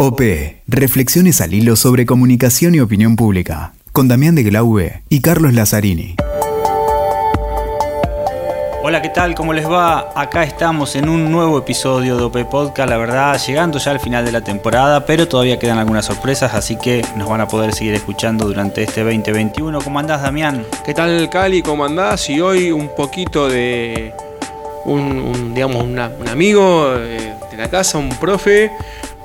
OP, Reflexiones al hilo sobre comunicación y opinión pública, con Damián de Glaube y Carlos Lazzarini. Hola, ¿qué tal? ¿Cómo les va? Acá estamos en un nuevo episodio de OP Podcast, la verdad, llegando ya al final de la temporada, pero todavía quedan algunas sorpresas, así que nos van a poder seguir escuchando durante este 2021. ¿Cómo andás, Damián? ¿Qué tal, Cali? ¿Cómo andás? Y hoy un poquito de un, digamos, un amigo eh, de la casa, un profe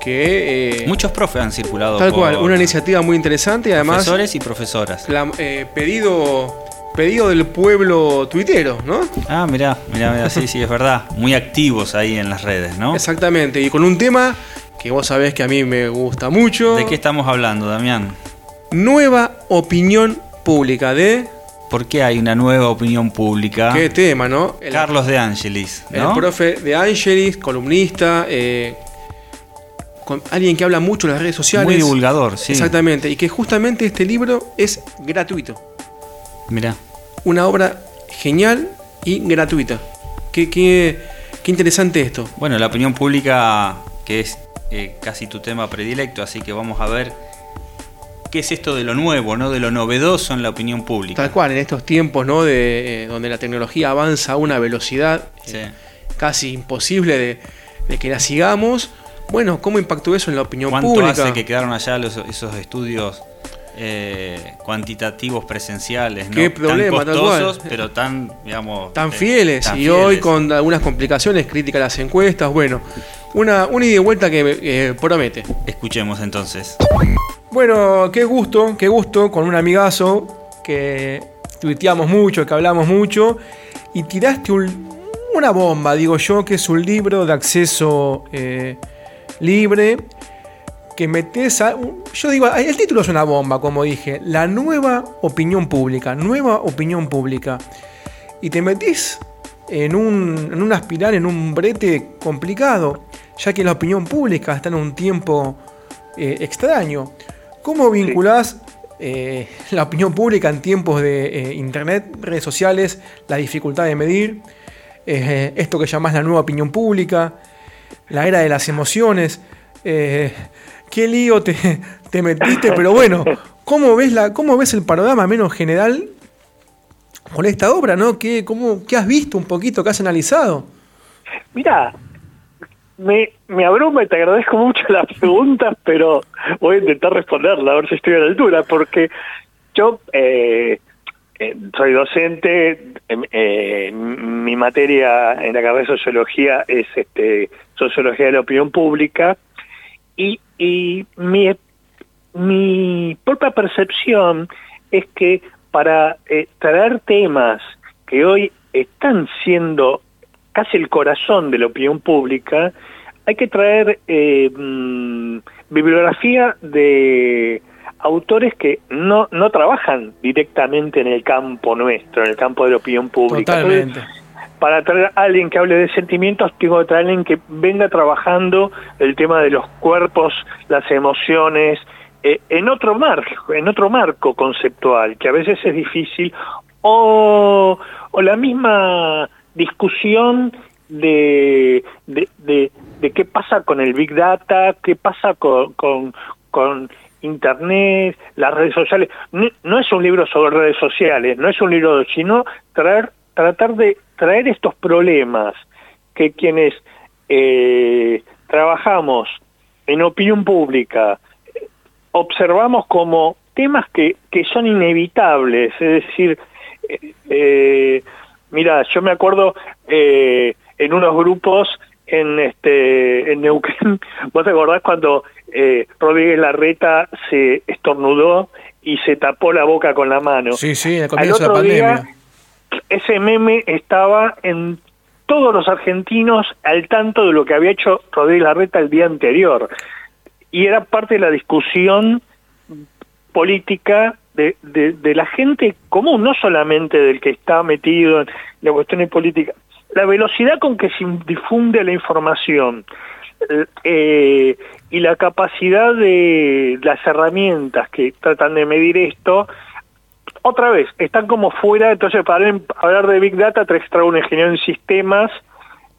que... Eh, Muchos profes han circulado. Tal cual, una iniciativa muy interesante y además... Profesores y profesoras. Eh, pedido, pedido del pueblo tuitero, ¿no? Ah, mirá, mirá, mirá, sí, sí, es verdad. Muy activos ahí en las redes, ¿no? Exactamente, y con un tema que vos sabés que a mí me gusta mucho. ¿De qué estamos hablando, Damián? Nueva opinión pública de... ¿Por qué hay una nueva opinión pública? Qué tema, ¿no? Carlos de Angelis. ¿no? El profe de Angelis, columnista, eh, alguien que habla mucho en las redes sociales. Muy divulgador, sí. Exactamente. Y que justamente este libro es gratuito. Mirá. Una obra genial y gratuita. Qué, qué, qué interesante esto. Bueno, la opinión pública, que es eh, casi tu tema predilecto, así que vamos a ver qué es esto de lo nuevo, ¿no? De lo novedoso en la opinión pública. Tal cual, en estos tiempos, ¿no? De, eh, donde la tecnología avanza a una velocidad eh, casi imposible de, de que la sigamos bueno, ¿cómo impactó eso en la opinión ¿Cuánto pública? hace que quedaron allá esos estudios eh, cuantitativos presenciales, ¿no? Qué problema, tan costosos, pero tan, digamos, tan eh, fieles. y hoy con algunas complicaciones, crítica a las encuestas, bueno, una, una ida y vuelta que eh, promete. Escuchemos entonces. Bueno, qué gusto, qué gusto con un amigazo que tuiteamos mucho, que hablamos mucho y tiraste una bomba, digo yo, que es un libro de acceso libre, que metes a... Yo digo, el título es una bomba, como dije, la nueva opinión pública, nueva opinión pública. Y te metís en, un, en una espiral, en un brete complicado, ya que la opinión pública está en un tiempo eh, extraño. ¿Cómo vinculás eh, la opinión pública en tiempos de eh, internet, redes sociales, la dificultad de medir, esto que llamás la nueva opinión pública? La era de las emociones. Eh, qué lío te, te, metiste, pero bueno, ¿cómo ves, la, ¿cómo ves el panorama menos general con esta obra? ¿no? ¿Qué, cómo, ¿Qué has visto un poquito, qué has analizado? Mira, me, me abruma y te agradezco mucho las preguntas, pero voy a intentar responderla, a ver si estoy a la altura, porque yo eh, eh, soy docente, eh, mi materia en la carrera de sociología es este, sociología de la opinión pública y, y mi, mi propia percepción es que para eh, traer temas que hoy están siendo casi el corazón de la opinión pública, hay que traer mm, bibliografía de autores que no, no trabajan directamente en el campo nuestro, en el campo de la opinión pública. Totalmente. para traer a alguien que hable de sentimientos, tengo que traer a alguien que venga trabajando el tema de los cuerpos, las emociones, eh, en otro marco, en otro marco conceptual, que a veces es difícil, o, o la misma discusión de, de, de, qué pasa con el Big Data, qué pasa con, con, con Internet, las redes sociales. No, es un libro sobre redes sociales, no es un libro, sino traer, tratar de traer estos problemas que quienes eh, trabajamos en opinión pública observamos como temas que, que son inevitables, es decir, eh, eh mira, yo me acuerdo eh, en unos grupos en este en Neuquén, vos te acordás cuando eh, Rodríguez Larreta se estornudó y se tapó la boca con la mano. Sí, sí, al comienzo de la pandemia. ese meme estaba en todos los argentinos al tanto de lo que había hecho Rodríguez Larreta el día anterior. Y era parte de la discusión política de, de, la gente común, no solamente del que está metido en la cuestión política. La velocidad con que se difunde la información, eh, y la capacidad de las herramientas que tratan de medir esto, otra vez, están como fuera, entonces para hablar de Big Data, te extrae un ingeniero en sistemas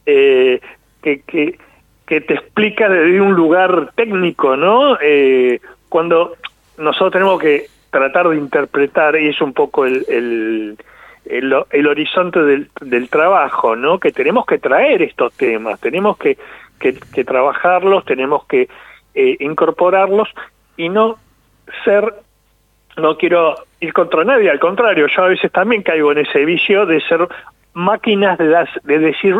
eh, que, que, que te explica desde un lugar técnico, ¿no? Eh, cuando nosotros tenemos que tratar de interpretar, y es un poco el, el, el, horizonte del, del, trabajo, ¿no? Que tenemos que traer estos temas, tenemos que, que, que trabajarlos, tenemos que eh, incorporarlos y no ser, no quiero ir contra nadie, al contrario, yo a veces también caigo en ese vicio de ser máquinas de, das, de decir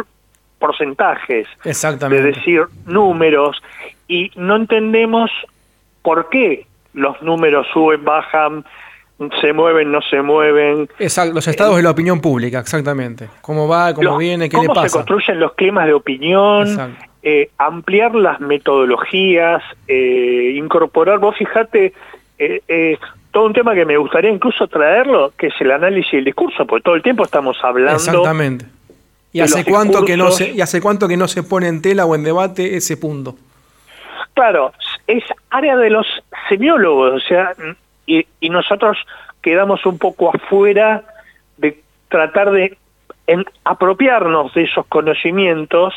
porcentajes, de decir números, y no entendemos por qué los números suben, bajan, se mueven, no se mueven. Exacto, los estados de la opinión pública, exactamente. ¿Cómo va, cómo viene, qué le pasa? Cómo se construyen los climas de opinión, eh, ampliar las metodologías, eh, incorporar, vos fíjate, eh, todo un tema que me gustaría incluso traerlo, que es el análisis del discurso, porque todo el tiempo estamos hablando Exactamente. ¿Y hace, cuánto que no se, ¿Y hace cuánto que no se pone en tela o en debate ese punto? Claro, es área de los semiólogos, o sea, y, nosotros quedamos un poco afuera de tratar de apropiarnos de esos conocimientos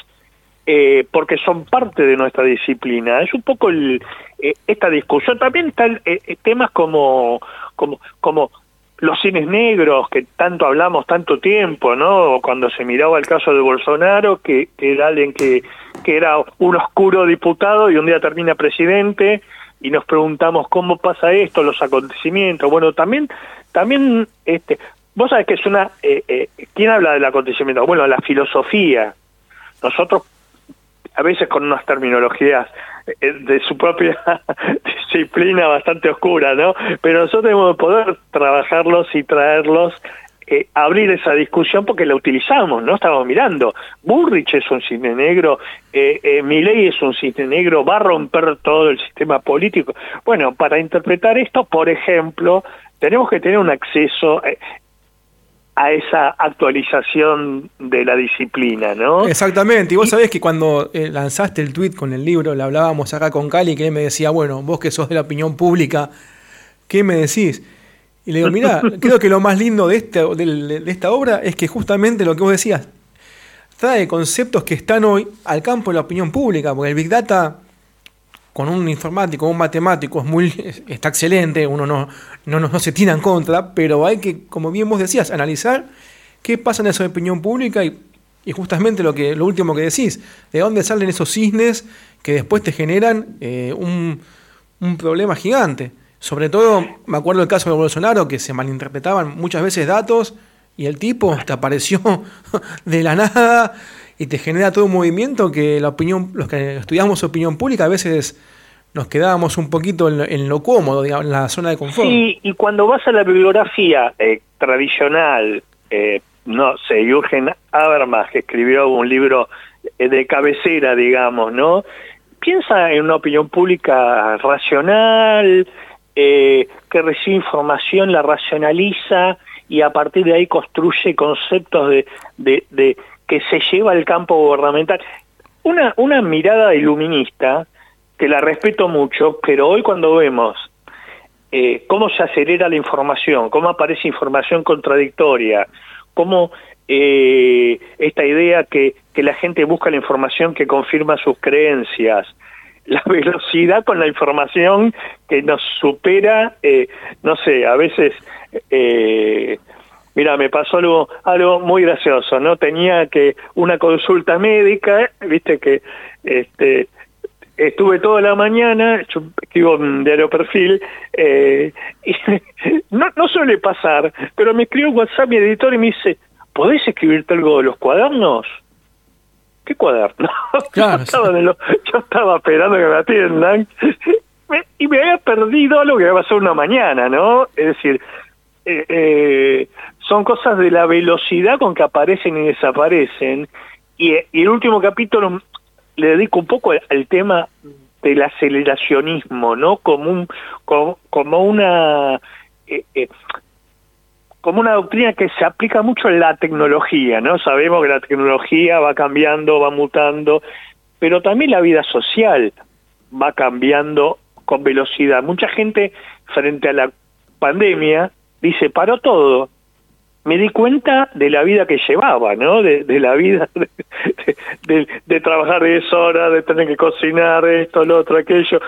eh, porque son parte de nuestra disciplina. Es un poco el, eh, esta discusión. También están eh, temas como, como, como los cines negros, que tanto hablamos tanto tiempo, ¿no? Cuando se miraba el caso de Bolsonaro, que, era alguien que, que era un oscuro diputado y un día termina presidente, y nos preguntamos cómo pasa esto, los acontecimientos. Bueno, también, también, este, vos sabés que es una, eh, eh, ¿quién habla del acontecimiento? Bueno, la filosofía. Nosotros, a veces con unas terminologías eh, de su propia disciplina bastante oscura, ¿no? Pero nosotros debemos poder trabajarlos y traerlos, eh, abrir esa discusión porque la utilizamos, ¿no? Estamos mirando, Burrich es un cisne negro, eh, eh, Milley es un cisne negro, va a romper todo el sistema político. Bueno, para interpretar esto, por ejemplo, tenemos que tener un acceso, eh, a esa actualización de la disciplina, ¿no? Exactamente, y vos sabés que cuando eh, lanzaste el tweet con el libro, le hablábamos acá con Cali, que él me decía, bueno, vos que sos de la opinión pública, ¿qué me decís? Y le digo, mira, creo que lo más lindo de, este, de, de esta obra es que justamente lo que vos decías, trae conceptos que están hoy al campo de la opinión pública, porque el Big Data con un informático, un matemático, es muy, está excelente, uno no, no, no, se tira en contra, pero hay que, como bien vos decías, analizar qué pasa en esa opinión pública y, justamente lo, que, lo último que decís, de dónde salen esos cisnes que después te generan eh, un, un problema gigante. Sobre todo, me acuerdo del caso de Bolsonaro, que se malinterpretaban muchas veces datos y el tipo te apareció de la nada y te genera todo un movimiento que la opinión, los que estudiamos opinión pública a veces nos quedábamos un poquito en lo, cómodo, digamos, en la zona de confort. Sí, y cuando vas a la bibliografía eh, tradicional, eh, no sé, Jürgen Habermas, que escribió un libro eh, de cabecera, digamos, ¿no? Piensa en una opinión pública racional, que recibe información, la racionaliza y a partir de ahí construye conceptos de que se lleva al campo gubernamental. Una, una mirada iluminista, que la respeto mucho, pero hoy cuando vemos eh, cómo se acelera la información, cómo aparece información contradictoria, cómo eh, esta idea que, que la gente busca la información que confirma sus creencias, la velocidad con la información que nos supera, eh, no sé, a veces eh, Mira, me pasó algo, algo muy gracioso, ¿no? Tenía que una consulta médica, viste que este estuve toda la mañana, yo escribo en diario perfil, eh, y no, no suele pasar, pero me escribió WhatsApp mi editor y me dice, ¿podés escribirte algo de los cuadernos? ¿Qué cuadernos? yo, estaba yo estaba esperando que me atiendan y me había perdido lo que va a pasar una mañana, ¿no? Es decir, eh, eh, son cosas de la velocidad con que aparecen y desaparecen. Y, el último capítulo le dedico un poco al, tema del aceleracionismo, ¿no? Como un, como, una eh, como una doctrina que se aplica mucho en la tecnología, ¿no? Sabemos que la tecnología va cambiando, va mutando, pero también la vida social va cambiando con velocidad. Mucha gente frente a la pandemia dice, paró todo. me di cuenta de la vida que llevaba, ¿no? De, la vida de, trabajar 10 horas, de tener que cocinar esto, lo otro, aquello,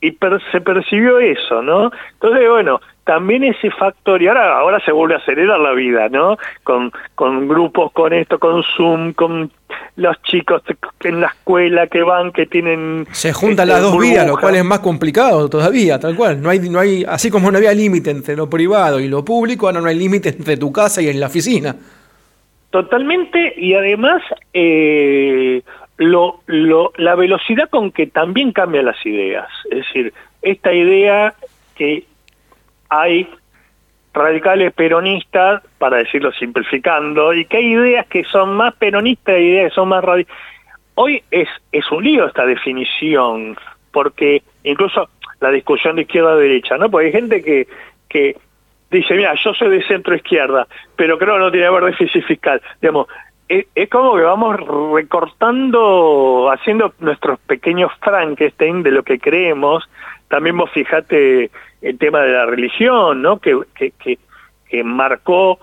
y se percibió eso, ¿no? Entonces, bueno, también ese factor, y ahora, ahora se vuelve a acelerar la vida, ¿no? Con, con grupos, con esto, con Zoom, con los chicos en la escuela que van, que tienen... Se juntan las este, dos vidas, lo cual es más complicado todavía, tal cual. No hay, no hay, así como no había límite entre lo privado y lo público, ahora no hay límite entre tu casa y en la oficina. Totalmente, y además eh, lo, lo, la velocidad con que también cambian las ideas. Es decir, esta idea que hay radicales peronistas, para decirlo simplificando, y que hay ideas que son más peronistas y ideas que son más radicales. Hoy es, es un lío esta definición, porque incluso la discusión de izquierda-derecha, ¿no? Porque hay gente que, que dice, mira, yo soy de centro-izquierda, pero creo que no tiene que haber déficit fiscal. Digamos, es, como que vamos recortando, haciendo nuestros pequeños Frankenstein de lo que creemos. También vos fijate el tema de la religión, ¿no? Que, que, que, marcó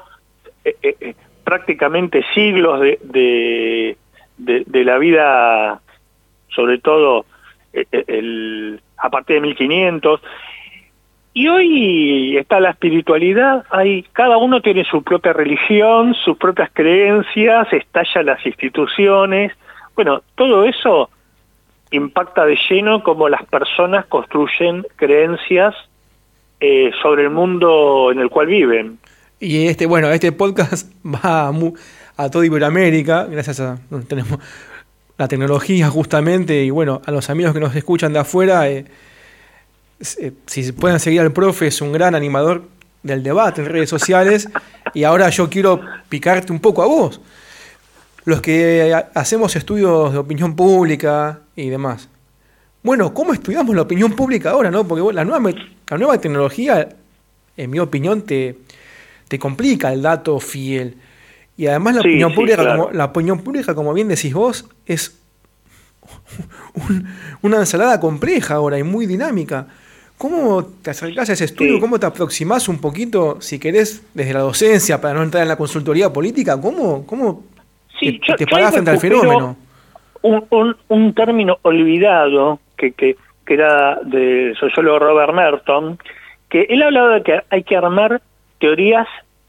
eh, eh, eh, prácticamente siglos de, de, de, la vida, sobre todo el, a partir de 1500. Y hoy está la espiritualidad, hay, cada uno tiene su propia religión, sus propias creencias, estallan las instituciones. Bueno, todo eso impacta de lleno cómo las personas construyen creencias eh, sobre el mundo en el cual viven. Y este, bueno, este podcast va a, toda Iberoamérica, gracias a tenemos la tecnología justamente, y bueno, a los amigos que nos escuchan de afuera, eh, si pueden seguir al profe, es un gran animador del debate en redes sociales, y ahora yo quiero picarte un poco a vos. Los que hacemos estudios de opinión pública y demás. Bueno, ¿cómo estudiamos la opinión pública ahora, no? Porque la nueva la nueva tecnología, en mi opinión, te, te complica el dato fiel. Y además la, opinión pública, como, la opinión pública, como bien decís vos, es una ensalada compleja ahora y muy dinámica. ¿Cómo te acercás a ese estudio? ¿Cómo te aproximás un poquito, si querés, desde la docencia, para no entrar en la consultoría política? ¿Cómo, cómo te, te parás frente al fenómeno? Un, un, un, término olvidado que, que, que era del sociólogo Robert Merton, que él hablaba de que hay que armar teorías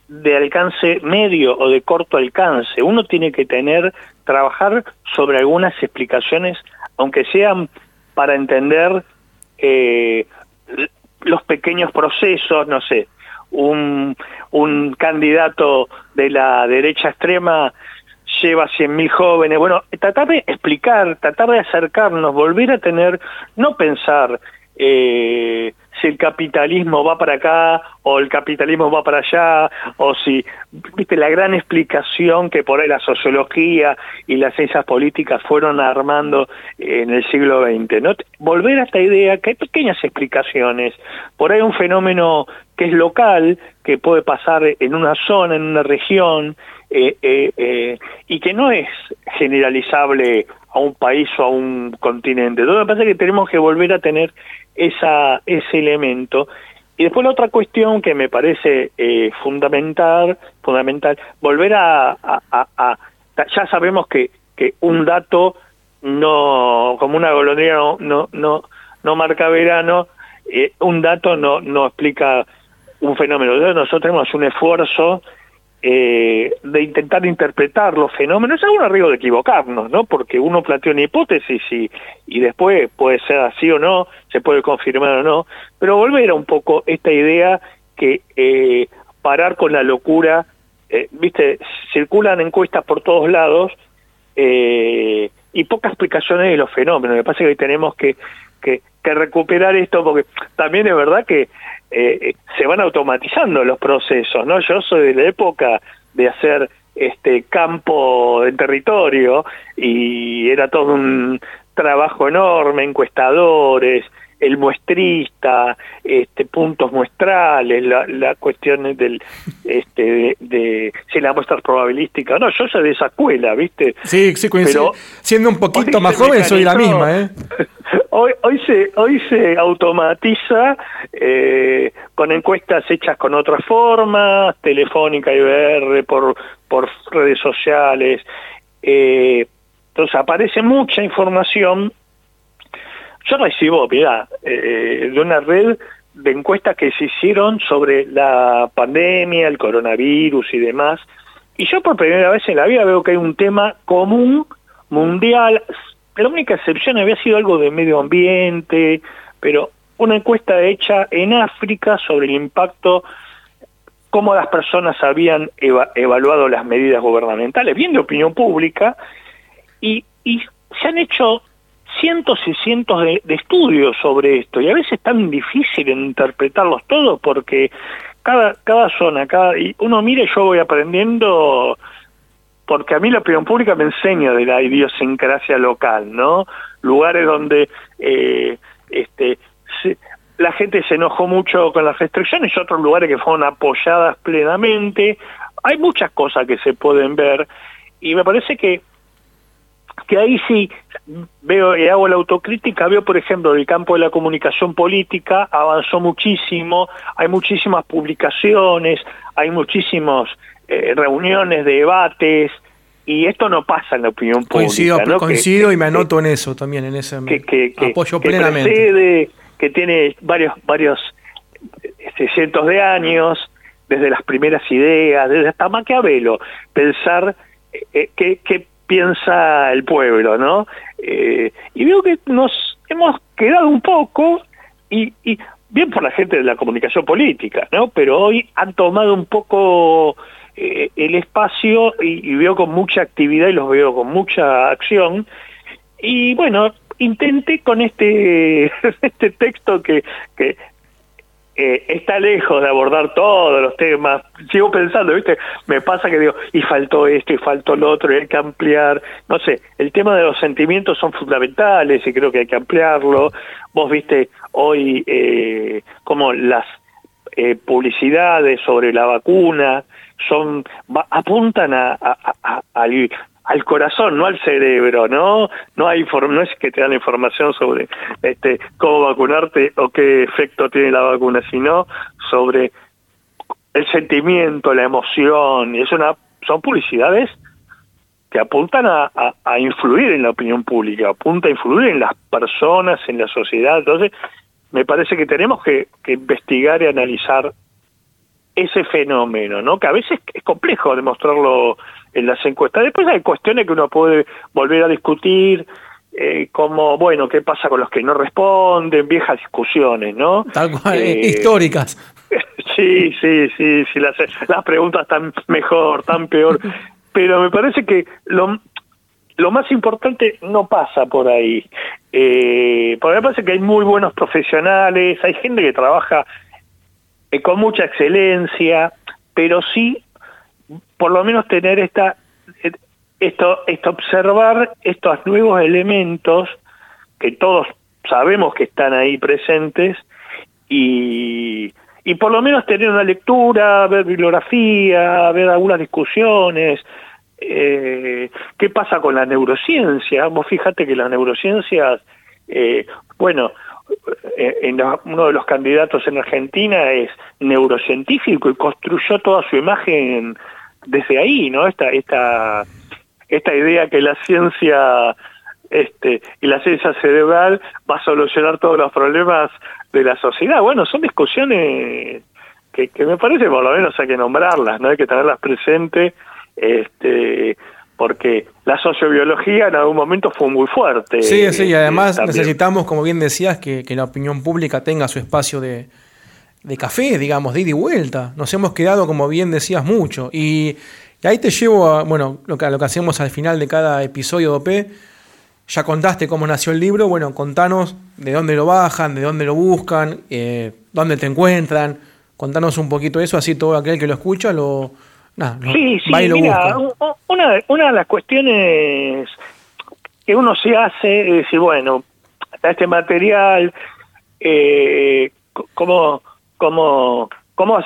de alcance medio o de corto alcance. Uno tiene que tener, trabajar sobre algunas explicaciones, aunque sean para entender eh, los pequeños procesos, no sé, un, un candidato de la derecha extrema lleva 100.000 jóvenes. Bueno, tratar de explicar, tratar de acercarnos, volver a tener, no pensar eh, si el capitalismo va para acá o el capitalismo va para allá, o si, viste, la gran explicación que por ahí la sociología y las ciencias políticas fueron armando en el siglo XX, ¿no? Volver a esta idea que hay pequeñas explicaciones, por ahí un fenómeno que es local, que puede pasar en una zona, en una región, eh, eh, eh, y que no es generalizable a un país o a un continente. Entonces me parece que tenemos que volver a tener esa, ese elemento. Y después la otra cuestión que me parece eh, fundamental, fundamental, volver a, ya sabemos que, que un dato no, como una golondrina no, no, no, no marca verano, un dato no, no explica un fenómeno. Nosotros tenemos un esfuerzo eh, de intentar interpretar los fenómenos, es un riesgo de equivocarnos, ¿no? Porque uno plantea una hipótesis y, y después puede ser así o no, se puede confirmar o no, pero volver a un poco esta idea que eh, parar con la locura, eh, viste, circulan encuestas por todos lados eh, y pocas explicaciones de los fenómenos. Me parece que tenemos que, que, que recuperar esto porque también es verdad que eh, se van automatizando los procesos, ¿no? Yo soy de la época de hacer este campo en territorio y era todo un trabajo enorme, encuestadores, el muestrista, este, puntos muestrales, la, la cuestión del, este, de, si la muestra es probabilística. No, yo soy de esa escuela, ¿viste? Sí, sí, coincido. Siendo un poquito más joven, soy la misma, ¿eh? Hoy, hoy, se, hoy se automatiza eh, con encuestas hechas con otras formas, telefónica, IBR, por, por redes sociales. Eh, entonces aparece mucha información. Yo recibo, mira, eh, de una red de encuestas que se hicieron sobre la pandemia, el coronavirus y demás, y yo por primera vez en la vida veo que hay un tema común, mundial, la única excepción había sido algo de medio ambiente, pero una encuesta hecha en África sobre el impacto, cómo las personas habían evaluado las medidas gubernamentales, bien de opinión pública, y, y se han hecho cientos y cientos de, estudios sobre esto y a veces es tan difícil interpretarlos todos porque cada cada zona, cada y uno mira y yo voy aprendiendo porque a mí la opinión pública me enseña de la idiosincrasia local, ¿no? Lugares donde eh, este la gente se enojó mucho con las restricciones y otros lugares que fueron apoyadas plenamente. Hay muchas cosas que se pueden ver y me parece que que ahí sí veo y hago la autocrítica, veo por ejemplo el campo de la comunicación política avanzó muchísimo, hay muchísimas publicaciones, hay muchísimas eh, reuniones, debates, y esto no pasa en la opinión coincido, pública. Coincido y me anoto en eso también, en ese que, apoyo plenamente. que tiene varios, varios este, cientos de años, desde las primeras ideas, desde hasta Maquiavelo, pensar eh, que, que piensa el pueblo, ¿no? Eh, y veo que nos hemos quedado un poco, y, y, bien por la gente de la comunicación política, ¿no? Pero hoy han tomado un poco eh, el espacio y, veo con mucha actividad y los veo con mucha acción. Y bueno, intenté con este, este texto que, que eh, está lejos de abordar todos los temas. Sigo pensando, ¿viste? Me pasa que digo, y faltó esto, y faltó lo otro, y hay que ampliar. No sé, el tema de los sentimientos son fundamentales y creo que hay que ampliarlo. Vos viste hoy eh, como las eh, publicidades sobre la vacuna son apuntan a, a, al corazón, no al cerebro, ¿no? No hay no es que te dan información sobre este cómo vacunarte o qué efecto tiene la vacuna, sino sobre el sentimiento, la emoción, y es son publicidades que apuntan a, a, influir en la opinión pública, apunta a influir en las personas, en la sociedad. Entonces, me parece que tenemos que investigar y analizar ese fenómeno, ¿no? Que a veces es complejo demostrarlo en las encuestas. Después hay cuestiones que uno puede volver a discutir, eh, como, bueno, qué pasa con los que no responden, viejas discusiones, ¿no? Tal cual, eh, históricas. Sí, sí, sí, sí, las, las preguntas están mejor, tan peor, pero me parece que lo, lo más importante no pasa por ahí, eh, porque me parece que hay muy buenos profesionales, hay gente que trabaja eh, con mucha excelencia, pero sí por lo menos tener esta esto, esto observar estos nuevos elementos que todos sabemos que están ahí presentes y, y por lo menos tener una lectura, ver bibliografía, ver algunas discusiones. Eh, ¿Qué pasa con la neurociencia? Vos fíjate que las neurociencias, eh, bueno, eh, en uno de los candidatos en Argentina es neurocientífico y construyó toda su imagen desde ahí, ¿no? Esta, esta, esta idea que la ciencia este, y la ciencia cerebral va a solucionar todos los problemas de la sociedad. Bueno, son discusiones que, que me parece por lo menos hay que nombrarlas, ¿no? Hay que tenerlas presentes, este, porque la sociobiología en algún momento fue muy fuerte. Sí, sí, y además necesitamos, como bien decías, que, que la opinión pública tenga su espacio de, de café, digamos, de ida y vuelta. Nos hemos quedado, como bien decías, mucho. Y, ahí te llevo a, bueno, lo que, lo que hacemos al final de cada episodio de OP. Ya contaste cómo nació el libro, bueno, contanos de dónde lo bajan, de dónde lo buscan, eh, dónde te encuentran. Contanos un poquito eso, así todo aquel que lo escucha lo, sí, sí, mira, una, una de las cuestiones que uno se hace es decir, bueno, este material, eh, cómo, cómo, cómo,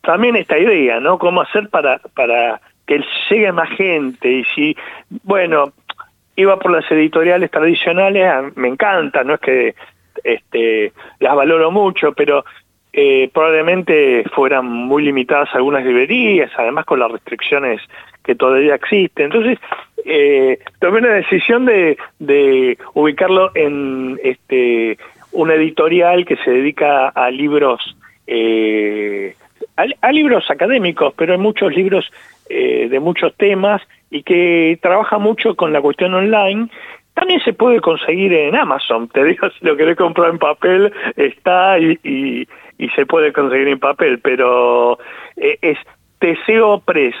también esta idea, ¿no? Cómo hacer para, para que llegue más gente y si, bueno, iba por las editoriales tradicionales, me encanta, no es que este, las valoro mucho, pero eh, probablemente fueran muy limitadas algunas librerías, además con las restricciones que todavía existen. Entonces, eh, tomé una decisión de, de ubicarlo en este una editorial que se dedica a libros eh, a, libros académicos, pero hay muchos libros eh, de muchos temas y que trabaja mucho con la cuestión online. También se puede conseguir en Amazon, te digo, si lo querés comprar en papel, está y, y, se puede conseguir en papel, pero eh, es Teseo Press,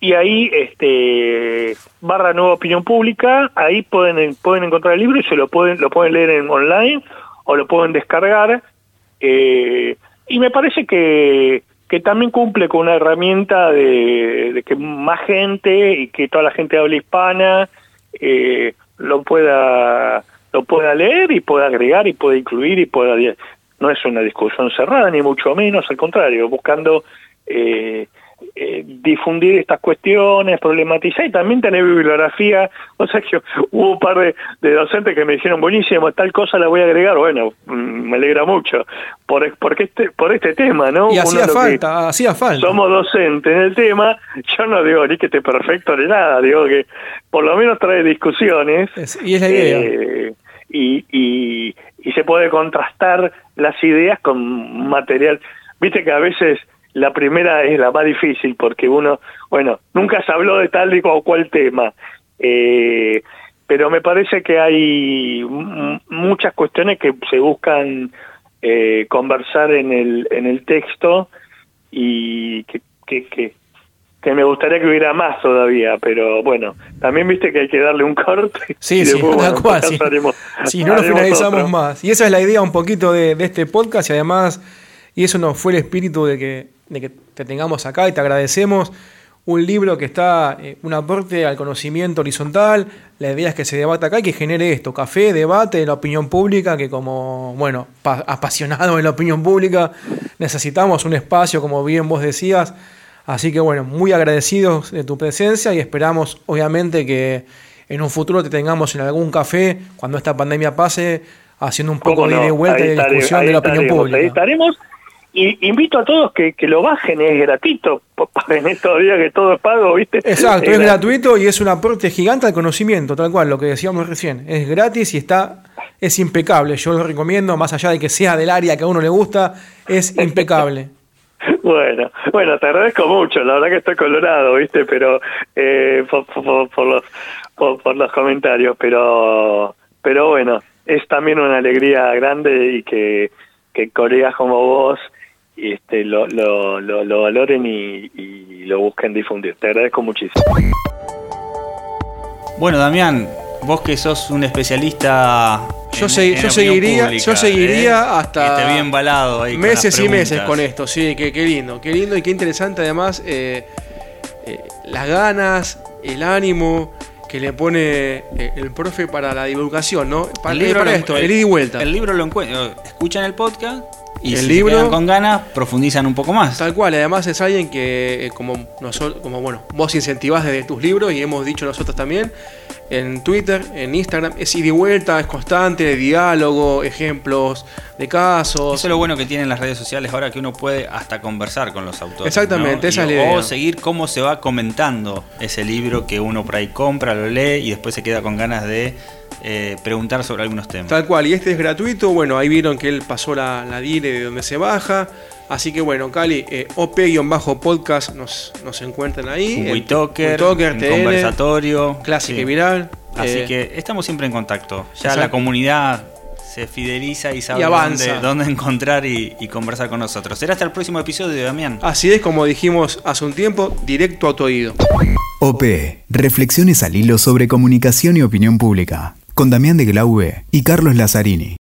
y ahí este barra nueva opinión pública ahí pueden pueden encontrar el libro y se lo pueden lo pueden leer en online o lo pueden descargar eh, y me parece que que también cumple con una herramienta de, que más gente y que toda la gente habla hispana eh, lo pueda lo pueda leer y pueda agregar y pueda incluir y pueda no es una discusión cerrada ni mucho menos al contrario buscando eh, eh, difundir estas cuestiones, problematizar y también tener bibliografía. O sea que hubo un par de, docentes que me dijeron, buenísimo, tal cosa la voy a agregar. Bueno, mm, me alegra mucho por, porque este, por este tema, ¿no? Y hacía falta, hacía falta. Somos docentes en el tema, yo no digo ni que esté perfecto ni nada, digo que por lo menos trae discusiones. y es la idea. Eh, y, y, y se puede contrastar las ideas con material. Viste que a veces la primera es la más difícil porque uno, bueno, nunca se habló de tal y cual tema, eh, pero me parece que hay muchas cuestiones que se buscan eh, conversar en el, en el texto y que, que, que, que, me gustaría que hubiera más todavía, pero bueno, también viste que hay que darle un corte. Sí, sí, cual, Si no, lo finalizamos más. Y esa es la idea un poquito de, de este podcast y además, y eso no fue el espíritu de que de que te tengamos acá y te agradecemos. Un libro que está, eh, un aporte al conocimiento horizontal, la idea es que se debata acá y que genere esto, café, debate, la opinión pública, que como, bueno, apasionado en la opinión pública, necesitamos un espacio, como bien vos decías. Así que bueno, muy agradecidos de tu presencia y esperamos, obviamente, que en un futuro te tengamos en algún café, cuando esta pandemia pase, haciendo un poco de ida y vuelta y de discusión de la opinión pública. Ahí estaremos y invito a todos que, que lo bajen, es gratuito, en estos días que todo es pago, ¿viste? Exacto, es, gratuito y es un aporte gigante al conocimiento, tal cual, lo que decíamos recién. Es gratis y está, es impecable. Yo lo recomiendo, más allá de que sea del área que a uno le gusta, es impecable. Bueno, bueno, te agradezco mucho, la verdad que estoy colorado, ¿viste? Pero eh, por, por, los, por, los comentarios, pero, pero bueno, es también una alegría grande y que, que colegas como vos este, lo, lo, lo, valoren y, lo busquen difundir. Te agradezco muchísimo. Bueno, Damián, vos que sos un especialista. Yo, yo seguiría, yo seguiría ¿eh? hasta. esté bien balado ahí Meses y meses con esto, sí, qué, qué lindo, qué lindo y qué interesante además eh, eh, las ganas, el ánimo que le pone el profe para la divulgación, ¿no? Para, el libro esto, el, ida y vuelta. El libro lo encuentran, escuchan el podcast y el libro con ganas profundizan un poco más. Tal cual, además es alguien que eh, como nosotros, como bueno, vos incentivás desde tus libros y hemos dicho nosotros también en Twitter, en Instagram, es ida y vuelta, es constante, de diálogo, ejemplos de casos. Eso es lo bueno que tienen las redes sociales ahora que uno puede hasta conversar con los autores. Exactamente, esa es la idea. O seguir cómo se va comentando ese libro que uno por ahí compra, lo lee y después se queda con ganas de eh, preguntar sobre algunos temas. Tal cual, y este es gratuito, bueno, ahí vieron que él pasó la, la dire de donde se baja. Así que bueno, Cali, eh, OP-podcast nos, nos encuentran ahí. Un Talker, conversatorio. Clásico y viral. Así eh, que estamos siempre en contacto. Ya la comunidad se fideliza y sabe Dónde, encontrar y, y, conversar con nosotros. Será hasta el próximo episodio, Damián. Así es, como dijimos hace un tiempo, directo a tu oído. OP, reflexiones al hilo sobre comunicación y opinión pública, con Damián de Glaube y Carlos Lazzarini.